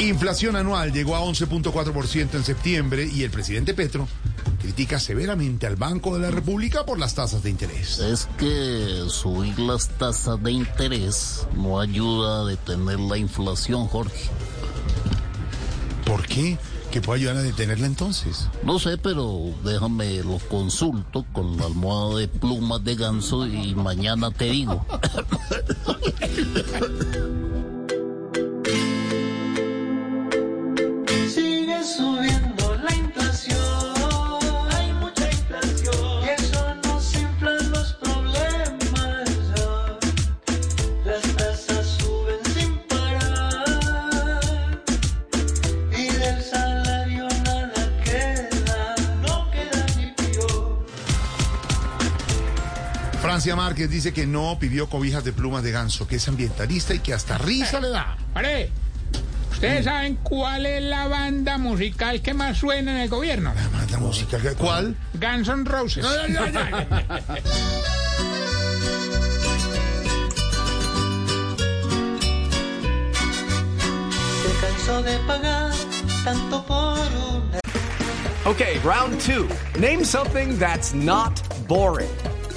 Inflación anual llegó a 11.4% en septiembre y el presidente Petro critica severamente al Banco de la República por las tasas de interés. Es que subir las tasas de interés no ayuda a detener la inflación, Jorge. ¿Por qué? ¿Qué puede ayudar a detenerla entonces? No sé, pero déjame lo consulto con la almohada de plumas de ganso y mañana te digo. Francia Márquez dice que no pidió cobijas de plumas de ganso, que es ambientalista y que hasta risa le da. Pare. ¿Ustedes saben cuál es la banda musical que más suena en el gobierno? Manda música. ¿Cuál? Guns N' Roses. Se cansó de pagar tanto por una Okay, round two. Name something that's not boring.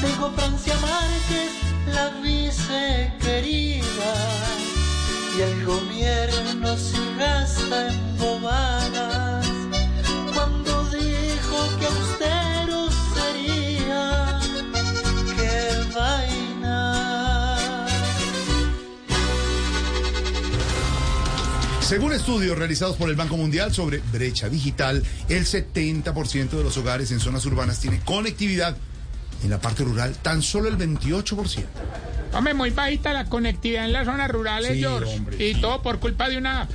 Dijo Francia Márquez, la vice querida. Y el gobierno se gasta en bobadas. Cuando dijo que austero sería, qué vaina. Según estudios realizados por el Banco Mundial sobre brecha digital, el 70% de los hogares en zonas urbanas tiene conectividad. En la parte rural, tan solo el 28%. Hombre, muy bajita la conectividad en las zonas rurales, Sí, George. hombre, y sí. todo por culpa de una,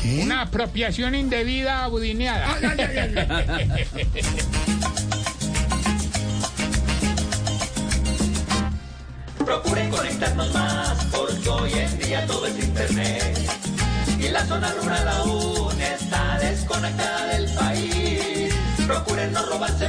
¿Qué? una apropiación indebida abudineada. Procuren conectarnos más, porque hoy en día todo es internet. Y la zona rural aún está desconectada del país. Procuren no robarse